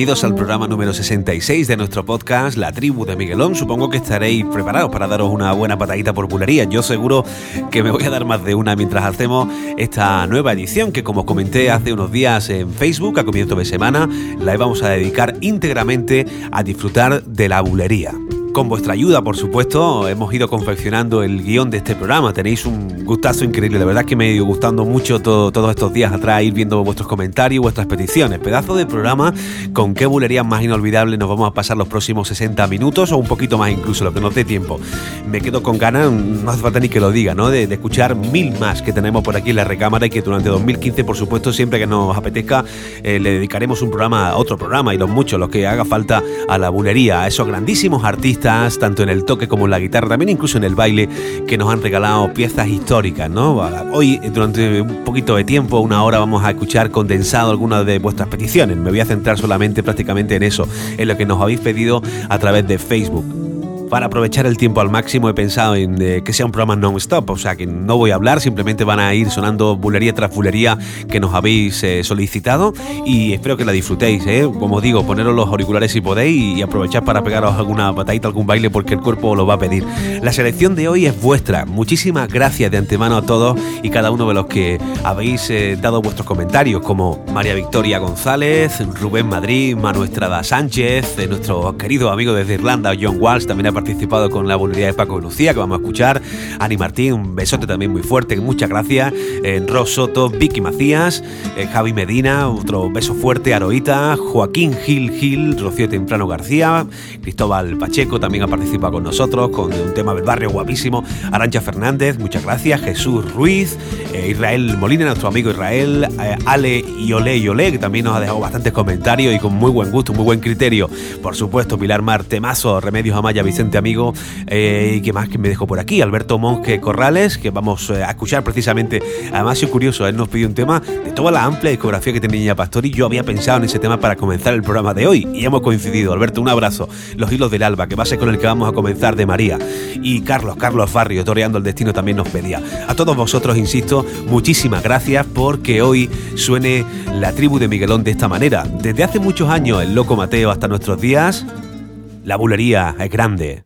Bienvenidos al programa número 66 de nuestro podcast La Tribu de Miguelón. Supongo que estaréis preparados para daros una buena patadita por bulería. Yo seguro que me voy a dar más de una mientras hacemos esta nueva edición que como comenté hace unos días en Facebook a comienzo de semana, la vamos a dedicar íntegramente a disfrutar de la bulería. Con vuestra ayuda, por supuesto, hemos ido confeccionando el guion de este programa. Tenéis un gustazo increíble. De verdad que me ha ido gustando mucho todos estos días atrás ir viendo vuestros comentarios, vuestras peticiones. Pedazo de programa con qué bulerías más inolvidables nos vamos a pasar los próximos 60 minutos o un poquito más incluso, lo que nos dé tiempo. Me quedo con ganas, no hace falta ni que lo diga, ¿no? De, escuchar mil más que tenemos por aquí en la recámara y que durante 2015, por supuesto, siempre que nos apetezca, eh, le dedicaremos un programa a otro programa y los muchos, los que haga falta a la bulería, a esos grandísimos artistas tanto en el toque como en la guitarra, también incluso en el baile, que nos han regalado piezas históricas, ¿no? Hoy, durante un poquito de tiempo, una hora, vamos a escuchar condensado algunas de vuestras peticiones. Me voy a centrar solamente prácticamente en eso, en lo que nos habéis pedido a través de Facebook para aprovechar el tiempo al máximo he pensado en eh, que sea un programa non-stop, o sea que no voy a hablar, simplemente van a ir sonando bulería tras bulería que nos habéis eh, solicitado y espero que la disfrutéis, ¿eh? como digo, poneros los auriculares si podéis y aprovechar para pegaros alguna patadita, algún baile porque el cuerpo lo va a pedir. La selección de hoy es vuestra, muchísimas gracias de antemano a todos y cada uno de los que habéis dado vuestros comentarios, como María Victoria González, Rubén Madrid, Manu Estrada Sánchez, nuestro querido amigo desde Irlanda, John Walsh, también ha participado con la voluntad de Paco y Lucía, que vamos a escuchar. Ani Martín, un besote también muy fuerte, muchas gracias. Eh, Ros Soto, Vicky Macías, eh, Javi Medina, otro beso fuerte, Aroita, Joaquín Gil Gil, Rocío Temprano García, Cristóbal Pacheco también ha participado con nosotros con un tema del barrio guapísimo. Arancha Fernández, muchas gracias. Jesús Ruiz, eh, Israel Molina, nuestro amigo Israel, Ale Yole Yole, que también nos ha dejado bastantes comentarios y con muy buen gusto, muy buen criterio. Por supuesto, Pilar Mar, Temazo, Remedios Amaya, Vicente amigo. Eh, ¿Y qué más que me dejó por aquí? Alberto Monge Corrales, que vamos eh, a escuchar precisamente. Además, es curioso, él nos pidió un tema de toda la amplia discografía que tiene Niña y Yo había pensado en ese tema para comenzar el programa de hoy y hemos coincidido. Alberto, un abrazo. Los hilos del alba, que va a ser con el que vamos a comenzar de María. Y Carlos, Carlos Barrio, Toreando el Destino, también nos pedía. A todos vosotros, insisto, muchísimas gracias porque hoy suene la tribu de Miguelón de esta manera. Desde hace muchos años, el loco Mateo hasta nuestros días, la bulería es grande.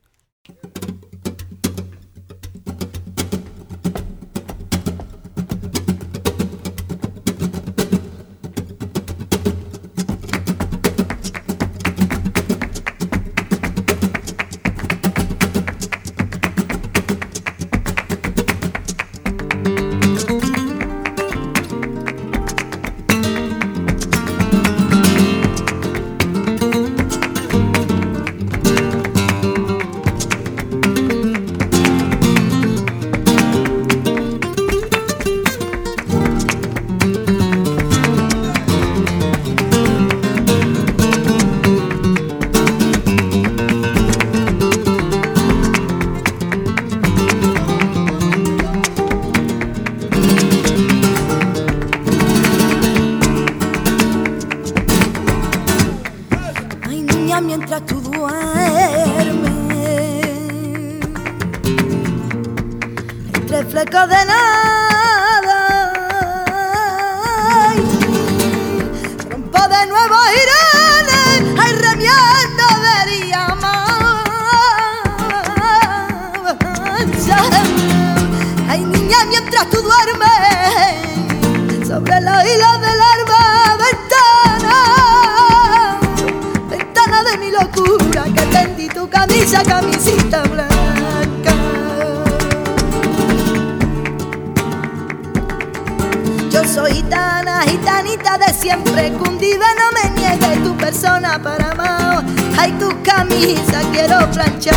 Yo soy gitana, gitanita de siempre, cundiva no me niegues tu persona para amar. Ay, tu camisa quiero planchar.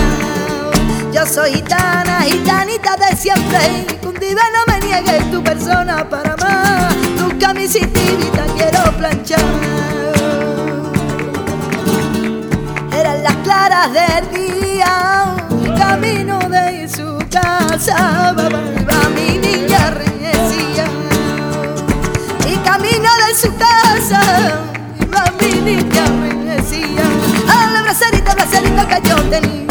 Yo soy gitana, gitanita de siempre, cundiva no me niegues tu persona para amar. Tu camisita quiero planchar. Eran las claras del día, camino de su casa. su casa y mami niña me decía, a la brazarita, brazarita que yo tenía.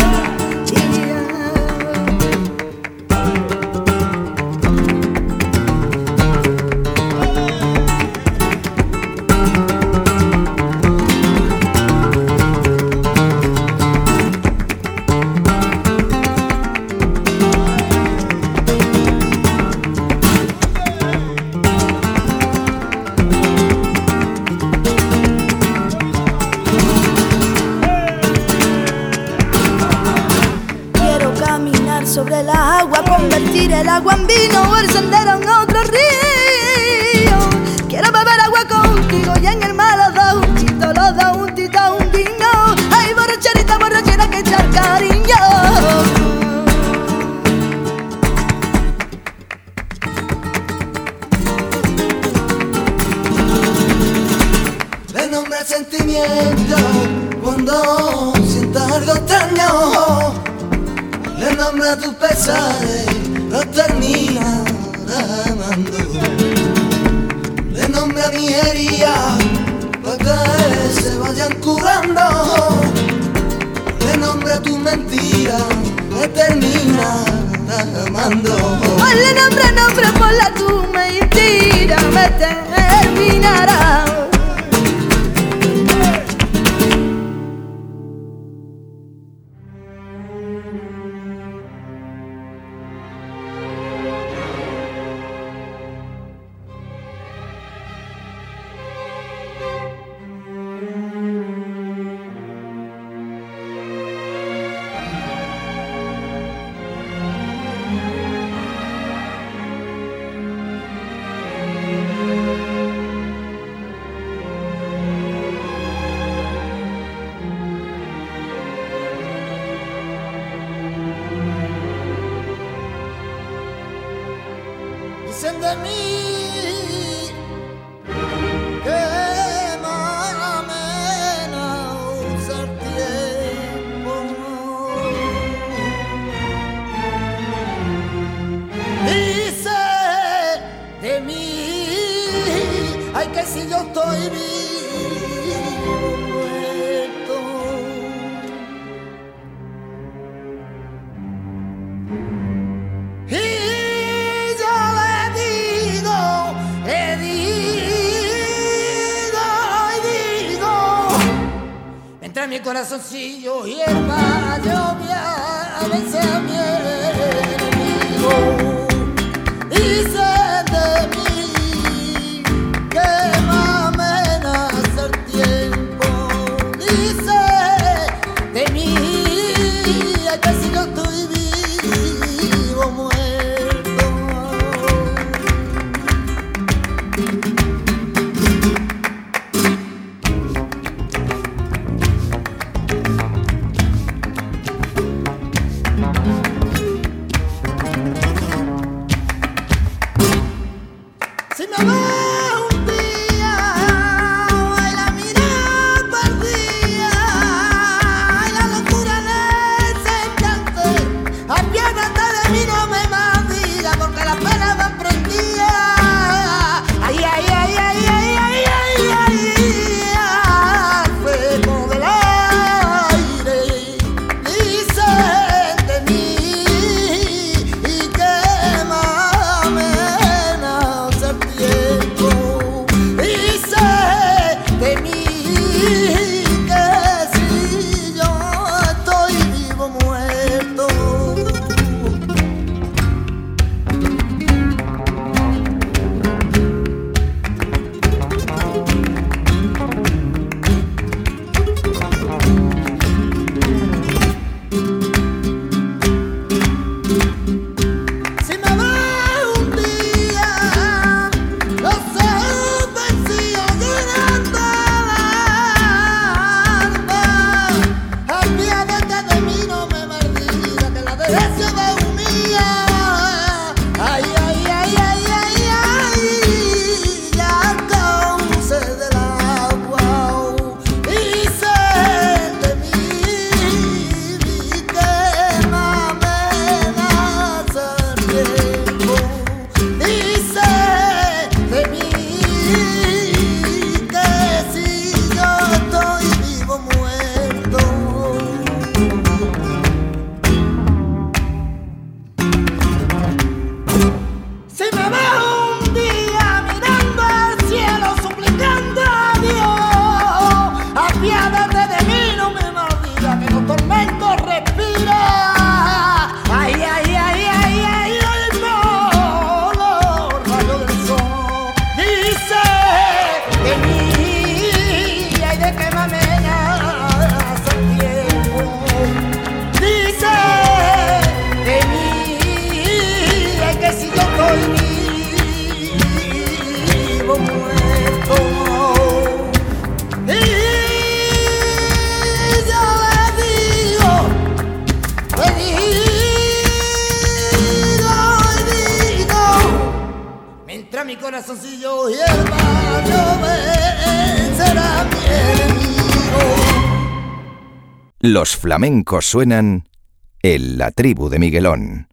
Flamencos suenan en la tribu de Miguelón.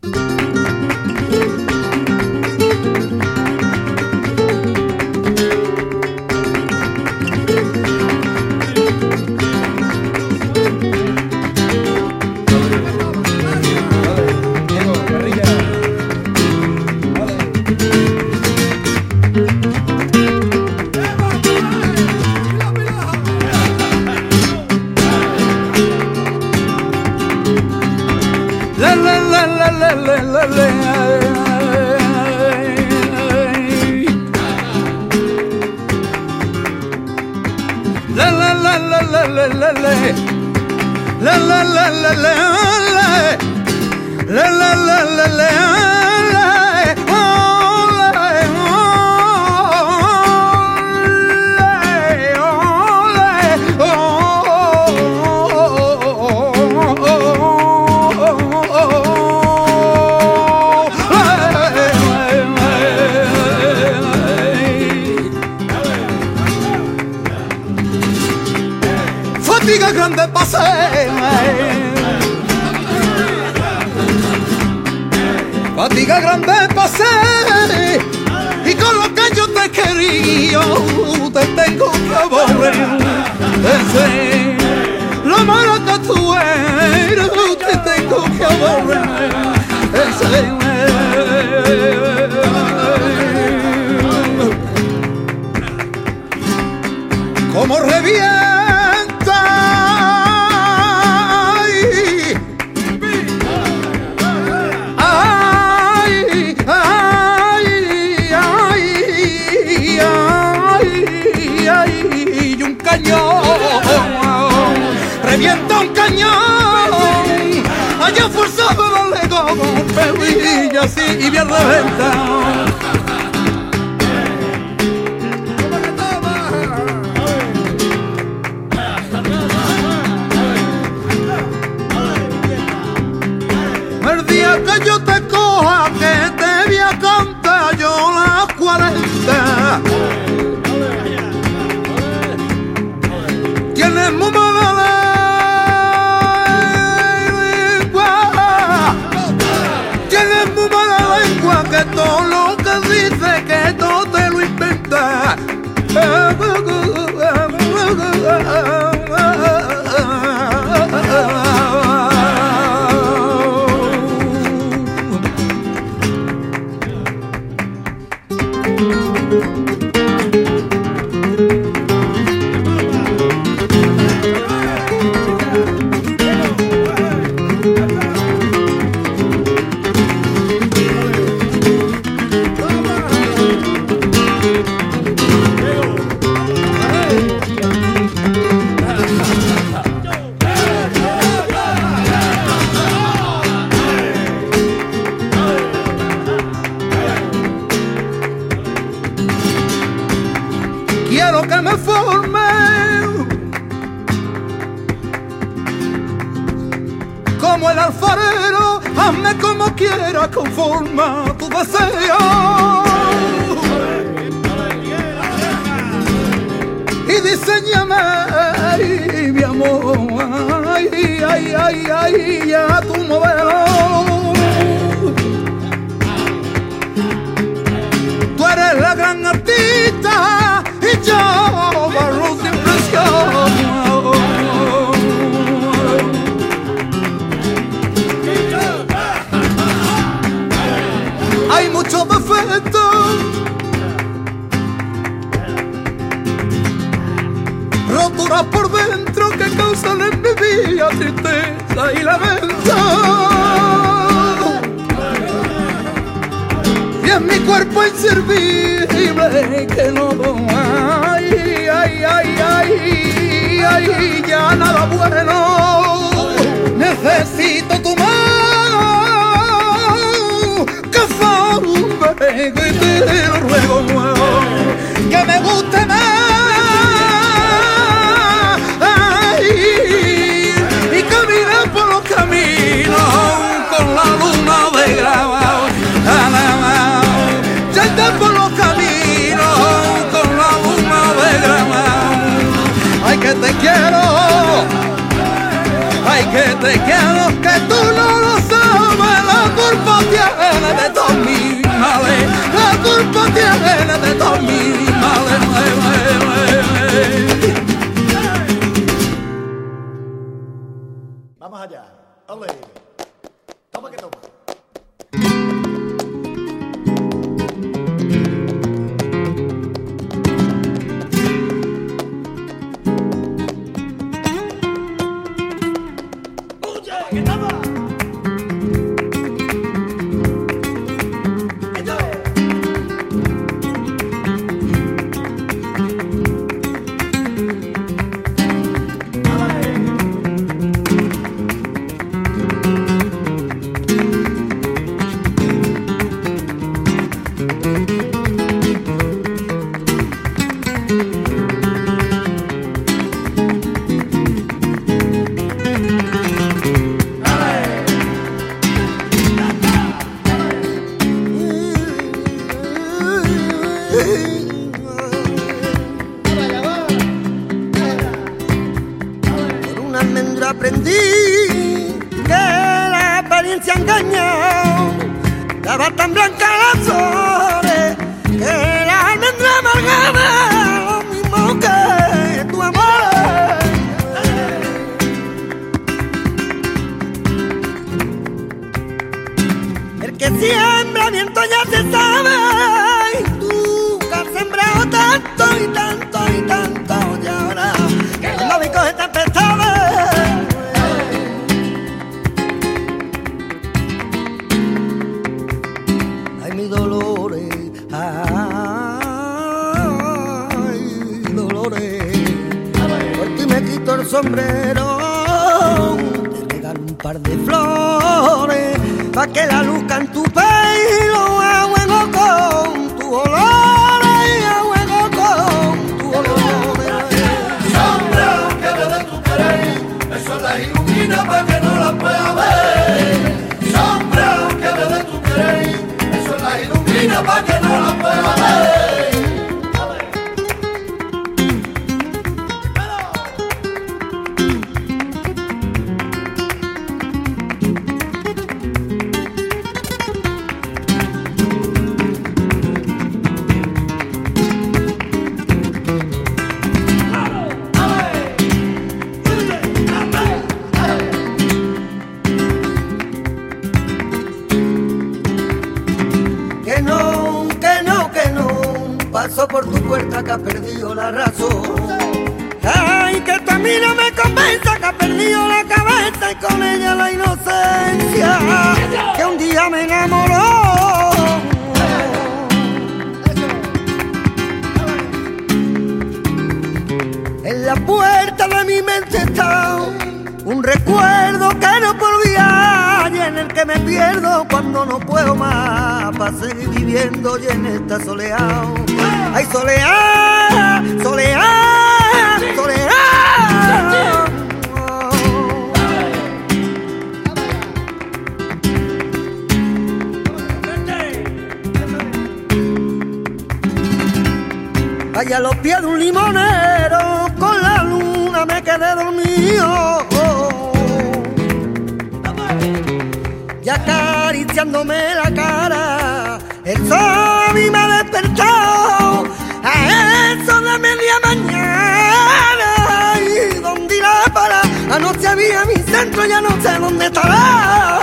Quiero Mama Hajar. Alei. me pierdo cuando no puedo más para viviendo y en esta soledad. Ay, soledad, soledad, soledad. Allá los pies de un limonero eh. acariciándome la cara. El sol y me despertó a eso de media mañana. ¿Y dónde irá para? Anoche había mi centro, ya no sé dónde estará.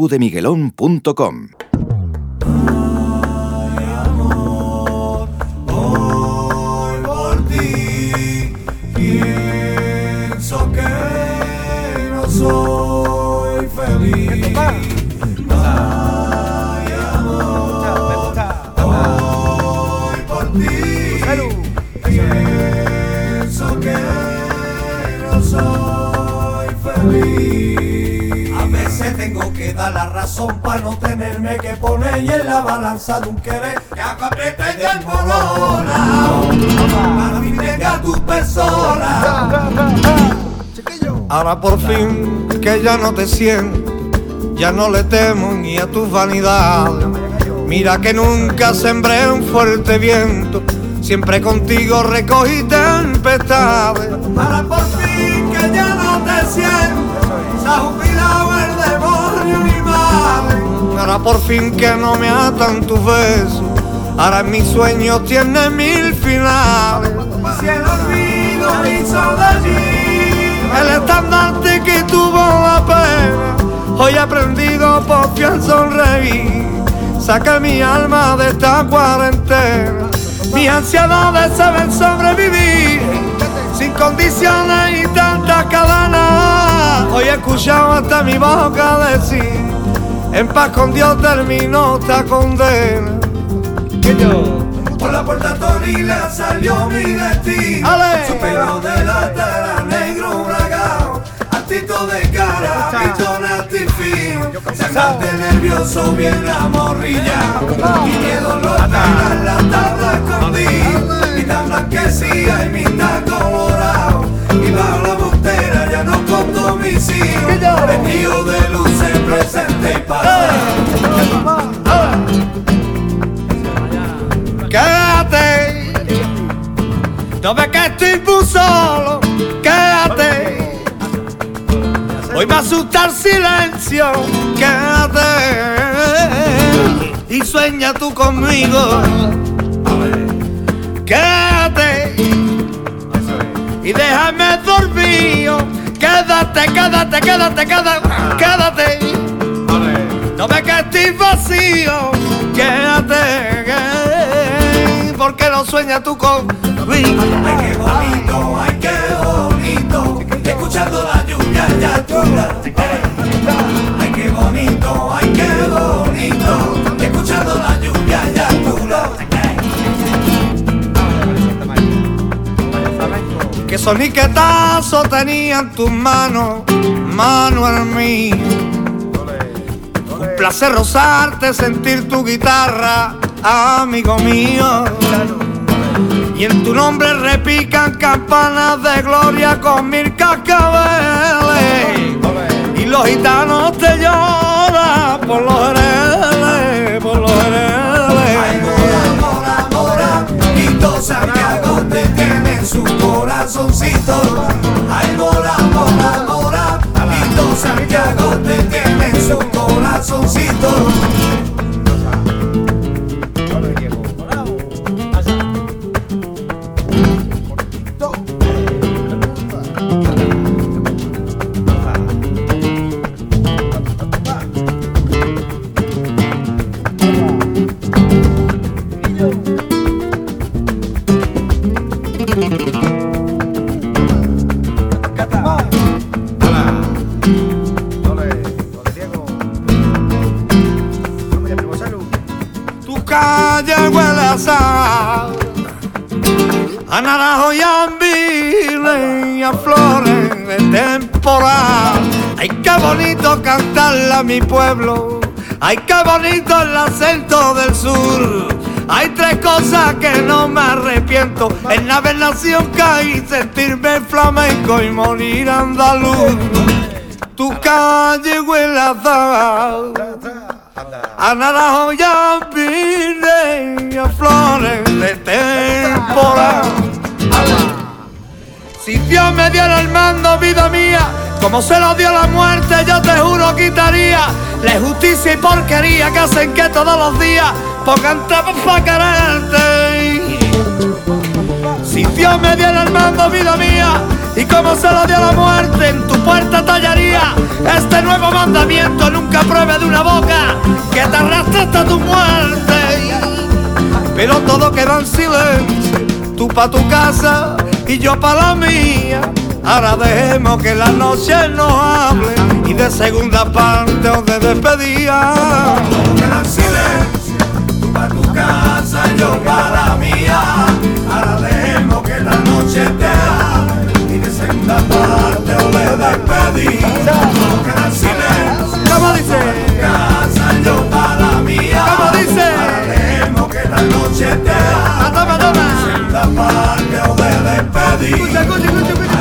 latribudemiguelón.com dar la razón para no tenerme que poner y en la balanza de un querer que aprieta y desmorona. Para mí tu persona. Ahora por fin que ya no te siento, ya no le temo ni a tus vanidades. Mira que nunca sembré un fuerte viento, siempre contigo recogí tempestades. Ahora por fin que ya no te siento, se ha jubilado el demonio. Ahora por fin que no me atan tus besos, ahora mis sueños tienen mil finales. Si el olvido hizo de mí el estandarte que tuvo la pena, hoy he aprendido por fiel sonreír. Saca mi alma de esta cuarentena, mi ansiedades saben sobrevivir sin condiciones y tantas cadenas. Hoy he escuchado hasta mi boca decir, en paz con Dios terminó esta condena. Por la puerta torila salió mi destino. Su pelo de la tela negro bragado. Altito de cara, pistón fino. Semblante nervioso, bien amorrillado. Y miedo lo en la tabla escondida. Mitad blanquecía y mitad colorado. Y bajo la montera ya no con domicilio. Vestido de luces presente y pasado. Quédate, no ves que estoy muy solo. Quédate, hoy me asusta el silencio. Quédate y sueña tú conmigo. Quédate y déjame dormir. Quédate, quédate, quédate, quédate, quédate. No ves que vacío, quédate, que- porque lo sueñas tú conmigo. Ay, qué bonito, ay, qué bonito, Que soniquetazo tenía en tus manos, mano en mí. Un placer rozarte, sentir tu guitarra, amigo mío. Y en tu nombre repican campanas de gloria con mil cascabeles. Y los gitanos te lloran por los heredes, por los heredes. Ay, mora, mora, mora, y todo Santiago te tiene en su Santiago te tiene en su corazoncito. Bonito cantarla a mi pueblo. Ay, qué bonito el acento del sur. Hay tres cosas que no me arrepiento. En la nación caí, sentirme flamenco y morir andaluz. Tu calle huele a naranjo y a vino y a flores de temporada. Si Dios me diera el mando, vida mía, como se lo dio la muerte, yo te juro quitaría la injusticia y porquería que hacen que todos los días pongan trapos para quererte. Si Dios me diera el mando, vida mía, y como se lo dio la muerte, en tu puerta tallaría Este nuevo mandamiento nunca pruebe de una boca que te arrastre hasta tu muerte. Pero todo queda en silencio, tú pa' tu casa y yo pa' la mía. Ahora dejemos que la noche nos hable y de segunda parte o de despedida. En silencio, tú pa' tu casa, yo pa' la mía. Ahora dejemos que la noche te hable y de segunda parte o de despedida. En silencio, ¿Cómo dice? casa, yo pa' la mía. ¿Cómo dice? Ahora dejemos que la noche te hable Toma, toma. segunda parte o de despedida. Escucha, escucha, escucha,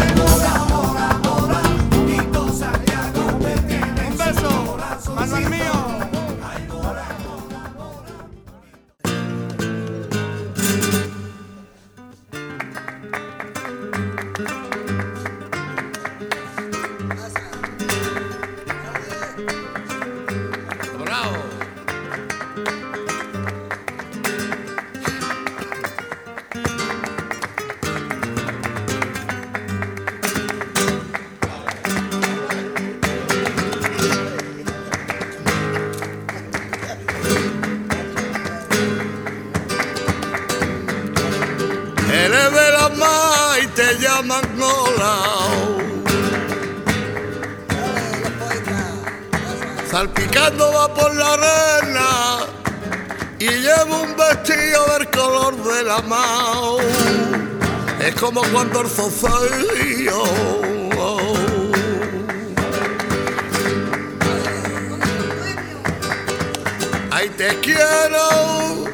Ay, te quiero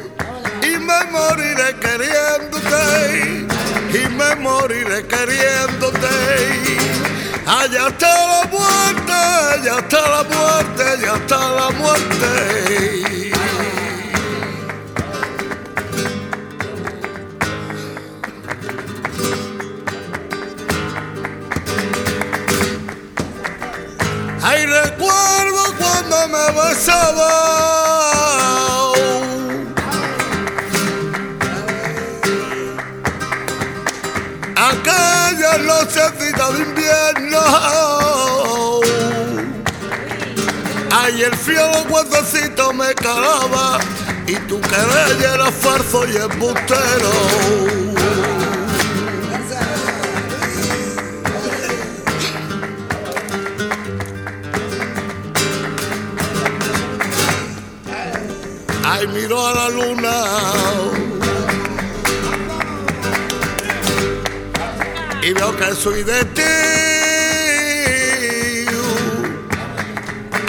y me moriré queriéndote y me moriré queriéndote. Allá está la muerte, allá está la muerte, allá está la muerte. Ay, el frío los huesecitos me calaba. Y tu querer era farso y embustero. Ay, miro a la luna. Y veo que soy de ti.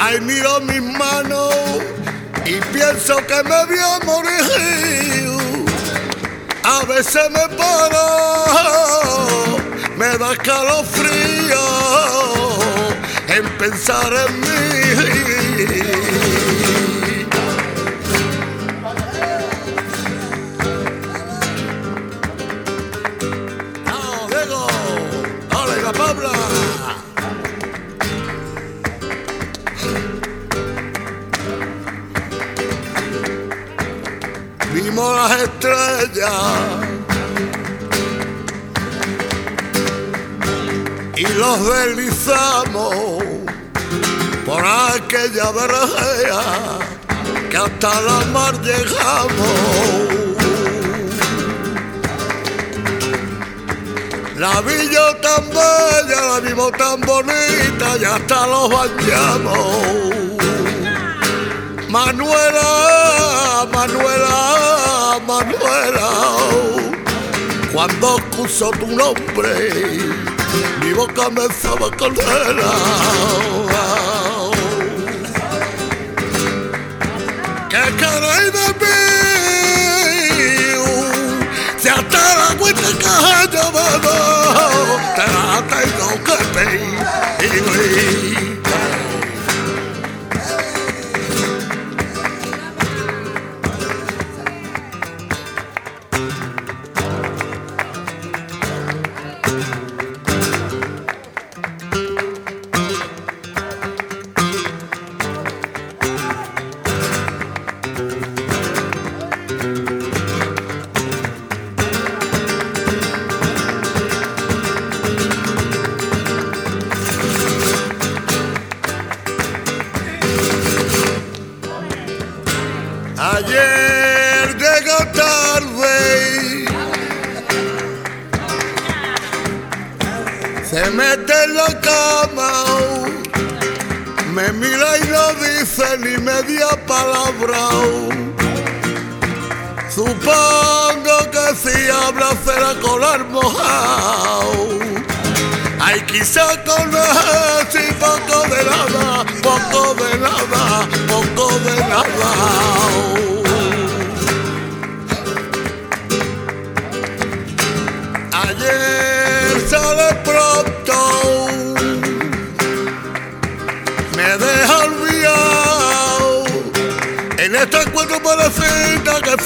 Ay, miro mis manos y pienso que me voy a morir. A veces me paro, me da escalofrío en pensar en mí. Las estrellas y los deslizamos por aquella vergea que hasta la mar llegamos. La vi yo tan bella, la vimos tan bonita y hasta los bañamos. Manuela, Manuela, Manuela, cuando escucho tu nombre, mi boca me sabe candela. ¿Qué queréis de mí? Si hasta la cuenta que yo bebo, te la tengo que pedir.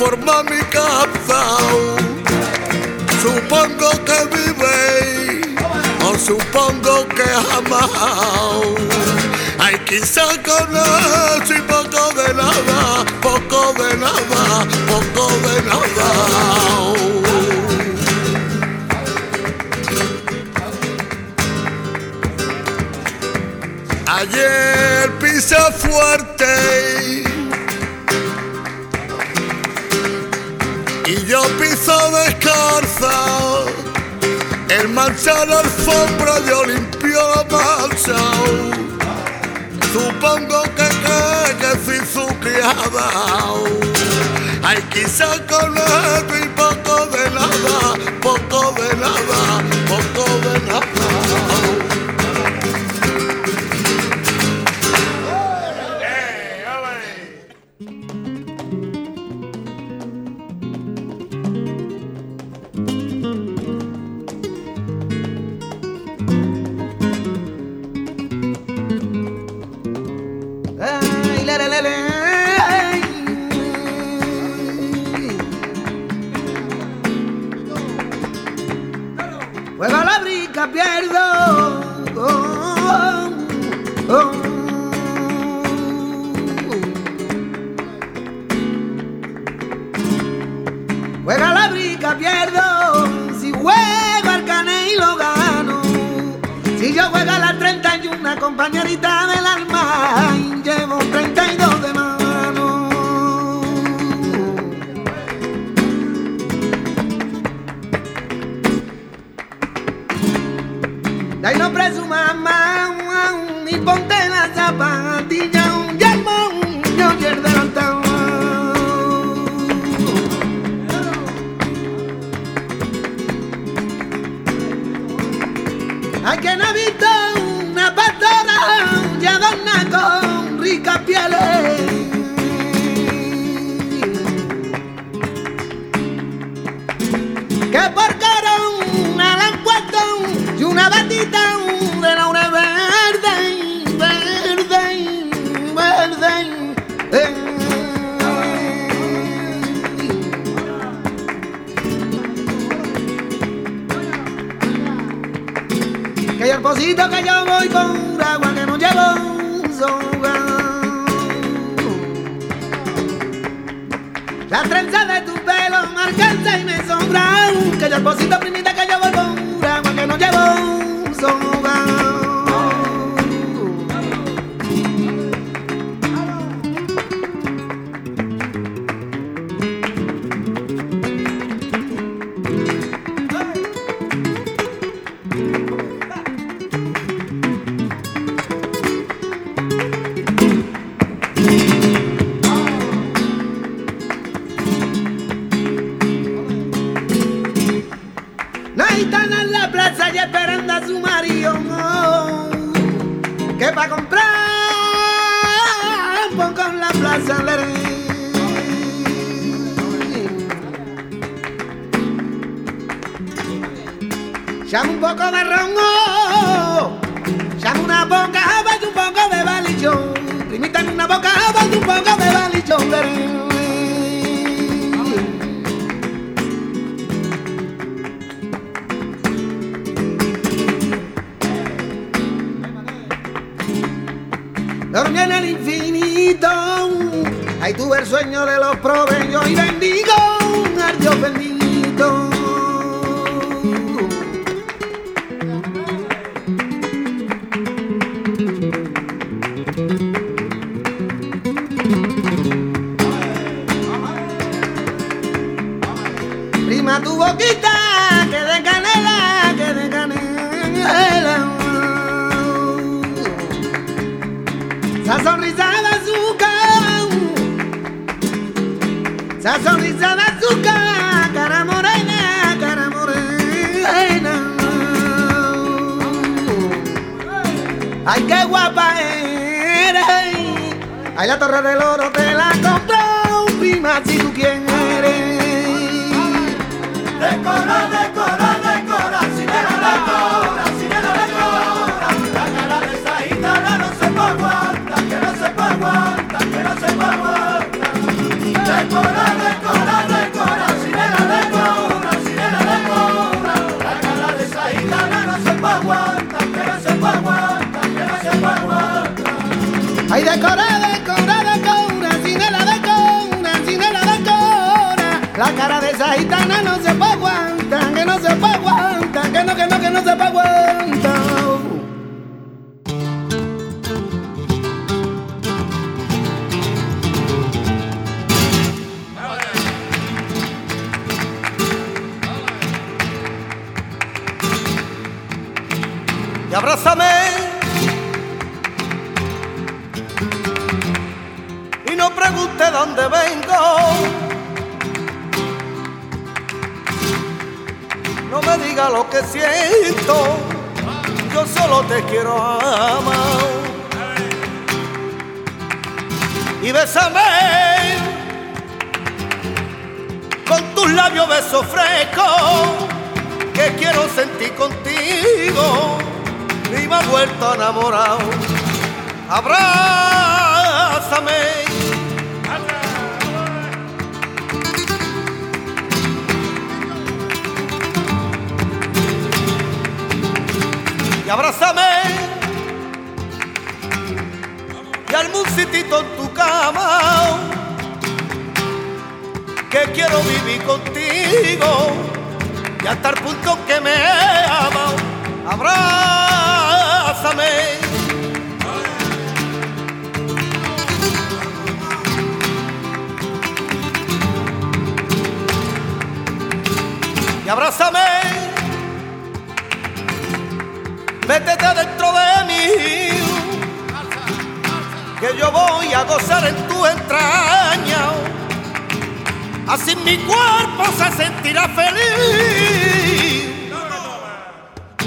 Forma mi casa. Supongo que vive o supongo que jamás. Hay quizá con eso y poco de nada, poco de nada, poco de nada. Ayer pisa fuerte yo piso descalza. El mancha la alfombra yo limpio la mancha. Supongo que cree que soy su criada. Hay quizá con esto y poco de nada, poco de nada, poco de nada. Juega la brica, pierdo. Si juega el cane y lo gano. Si yo juego a las 31, compañerita del alma, llevo 32 de mano. Más, y ponte la zapatilla, un yermo, yo quiero Que yo voy por agua que no llevo soga. La trenza de tu pelo me alcanza y me sobra. Que pocito primita que yo voy por agua que no llevo soga. Tuve el sueño de los proveyos y bendigo al Dios bendito. ha vuelto enamorado. Abrázame. Y abrázame. Y al musitito en tu cama. Que quiero vivir contigo. Y hasta el punto que me ama habrá abrázame. Y abrázame. Métete dentro de mí. Que yo voy a gozar en tu entraña. Así mi cuerpo se sentirá feliz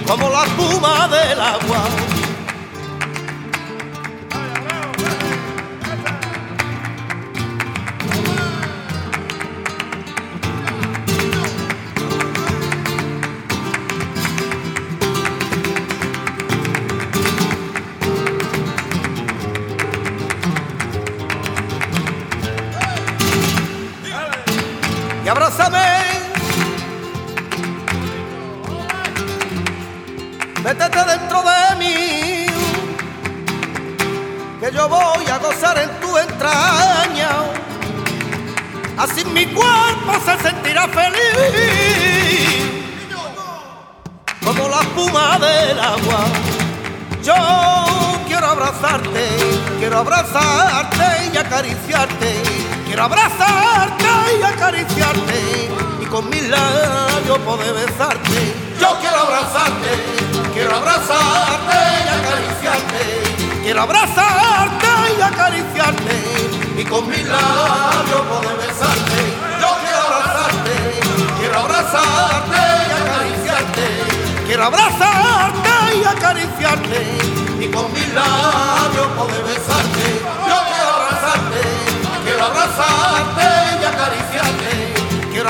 como la espuma del agua.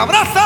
abraza.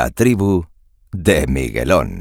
La tribu de Miguelón.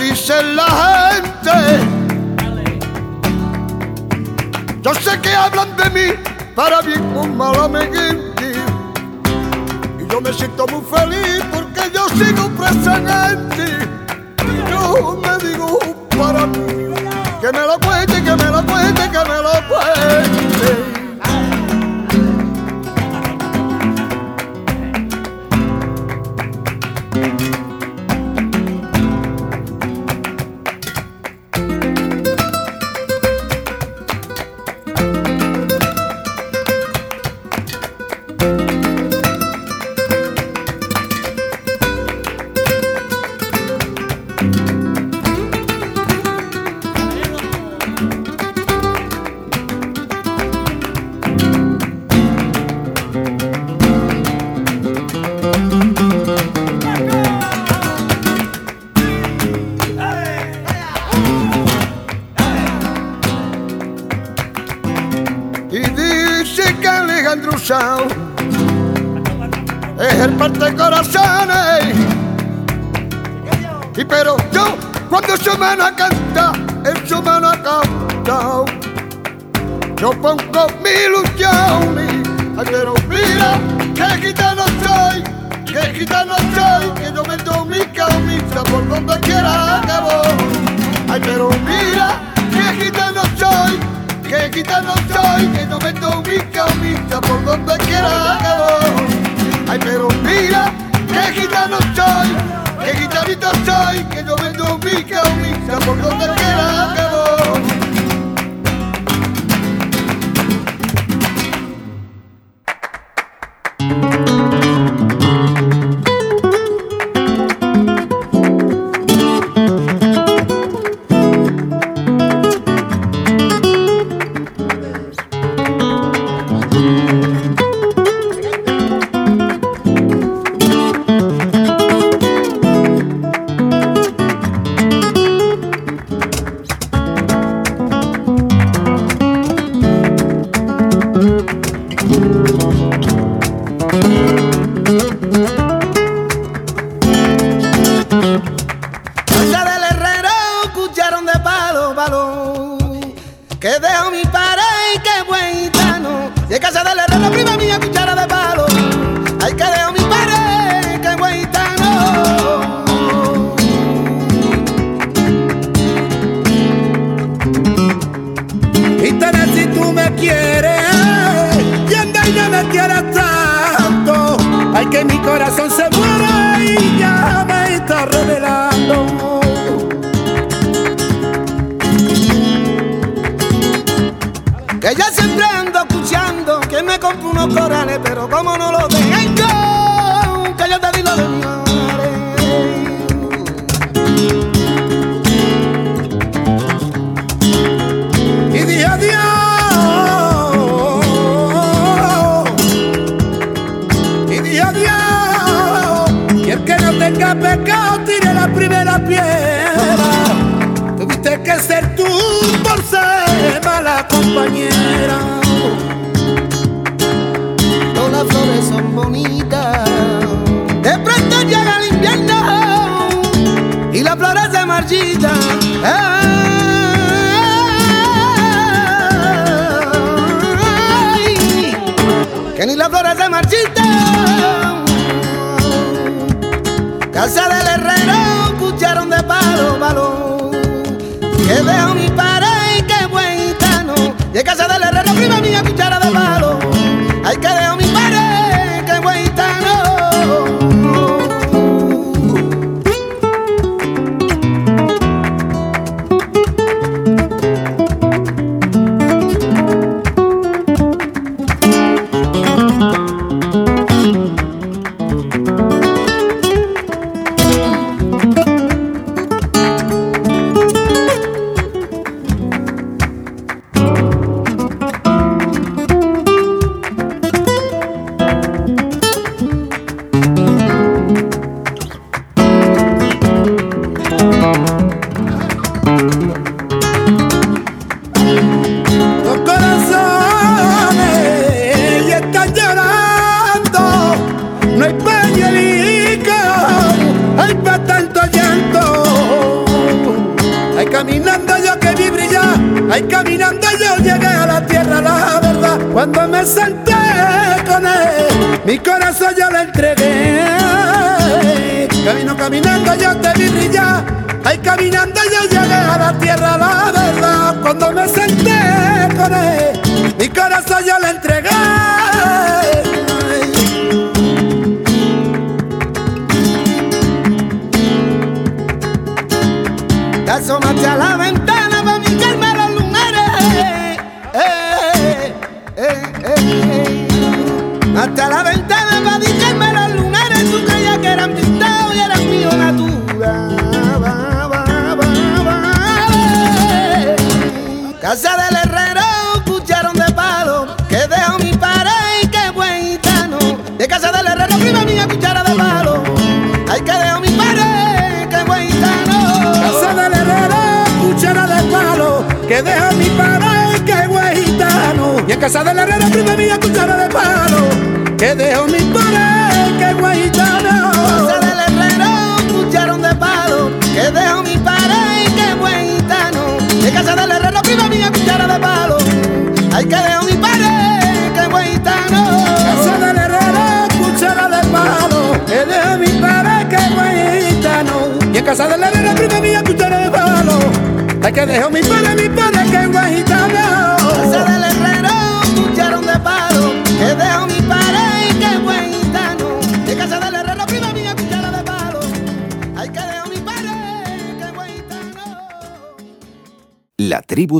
dice la gente. Yo sé que hablan de mí para bien o malamente. Y yo me siento muy feliz porque yo sigo presente. Yo me digo para mí que me lo cuente, que me lo cuente, que me lo cuente.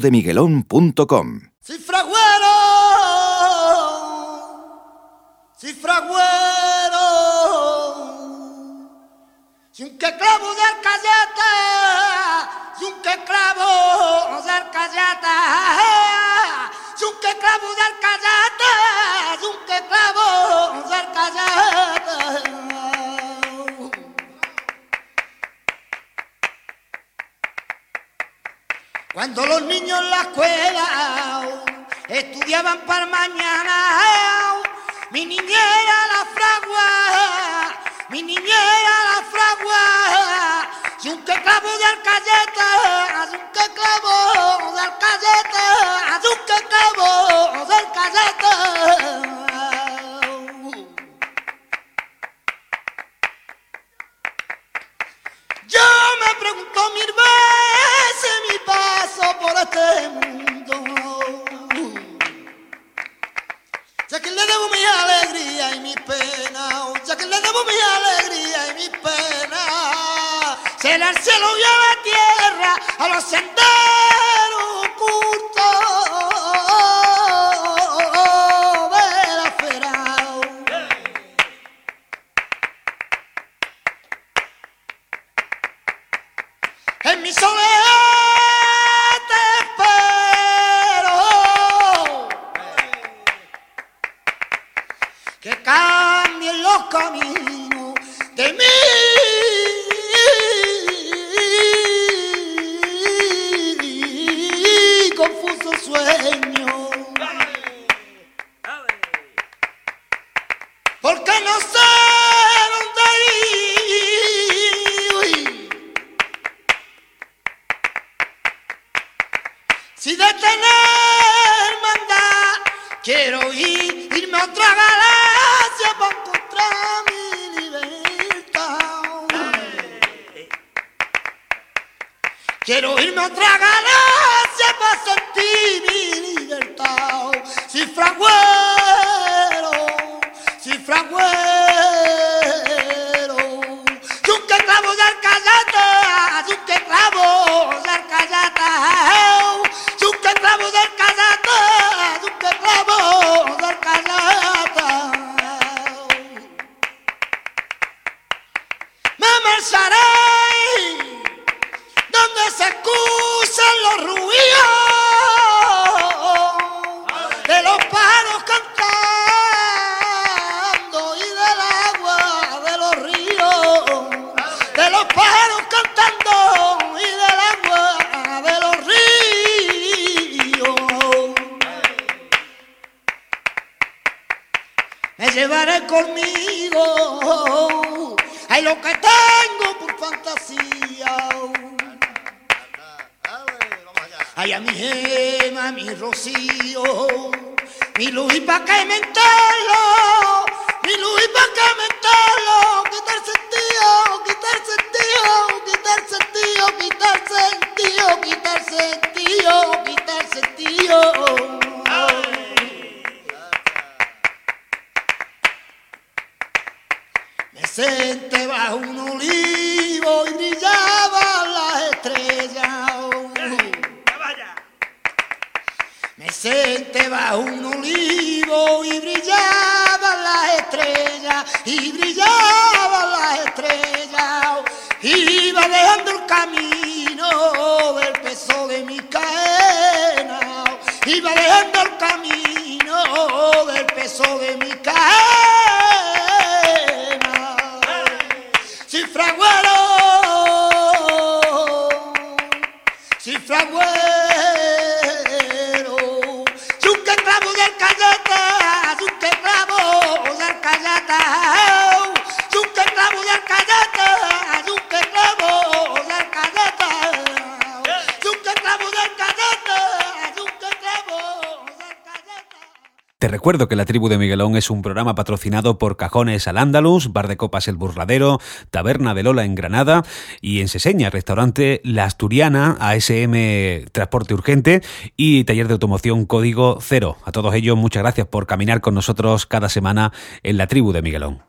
elclubdemiguelón.com. ¡Cifra güero! ¡Cifra güero! Si un que clavo del callete, si un que clavo del callete. por la escuela, estudiaban para mañana. Mi niñera la fragua, mi niñera la fragua. Si un que clavo de alcayeta, haz un que clavo de alcayeta, haz un que clavo del calleta. mundo. Ya que le debo mi alegría y mi pena, ya que le debo mi alegría y mi pena, será el cielo y a la tierra, a los senderos recuerdo que La Tribu de Miguelón es un programa patrocinado por Cajones al Ándalus, Bar de Copas El Burladero, Taberna de Lola en Granada y en Seseña, Restaurante La Asturiana, ASM Transporte Urgente y Taller de Automoción Código Cero. A todos ellos, muchas gracias por caminar con nosotros cada semana en La Tribu de Miguelón.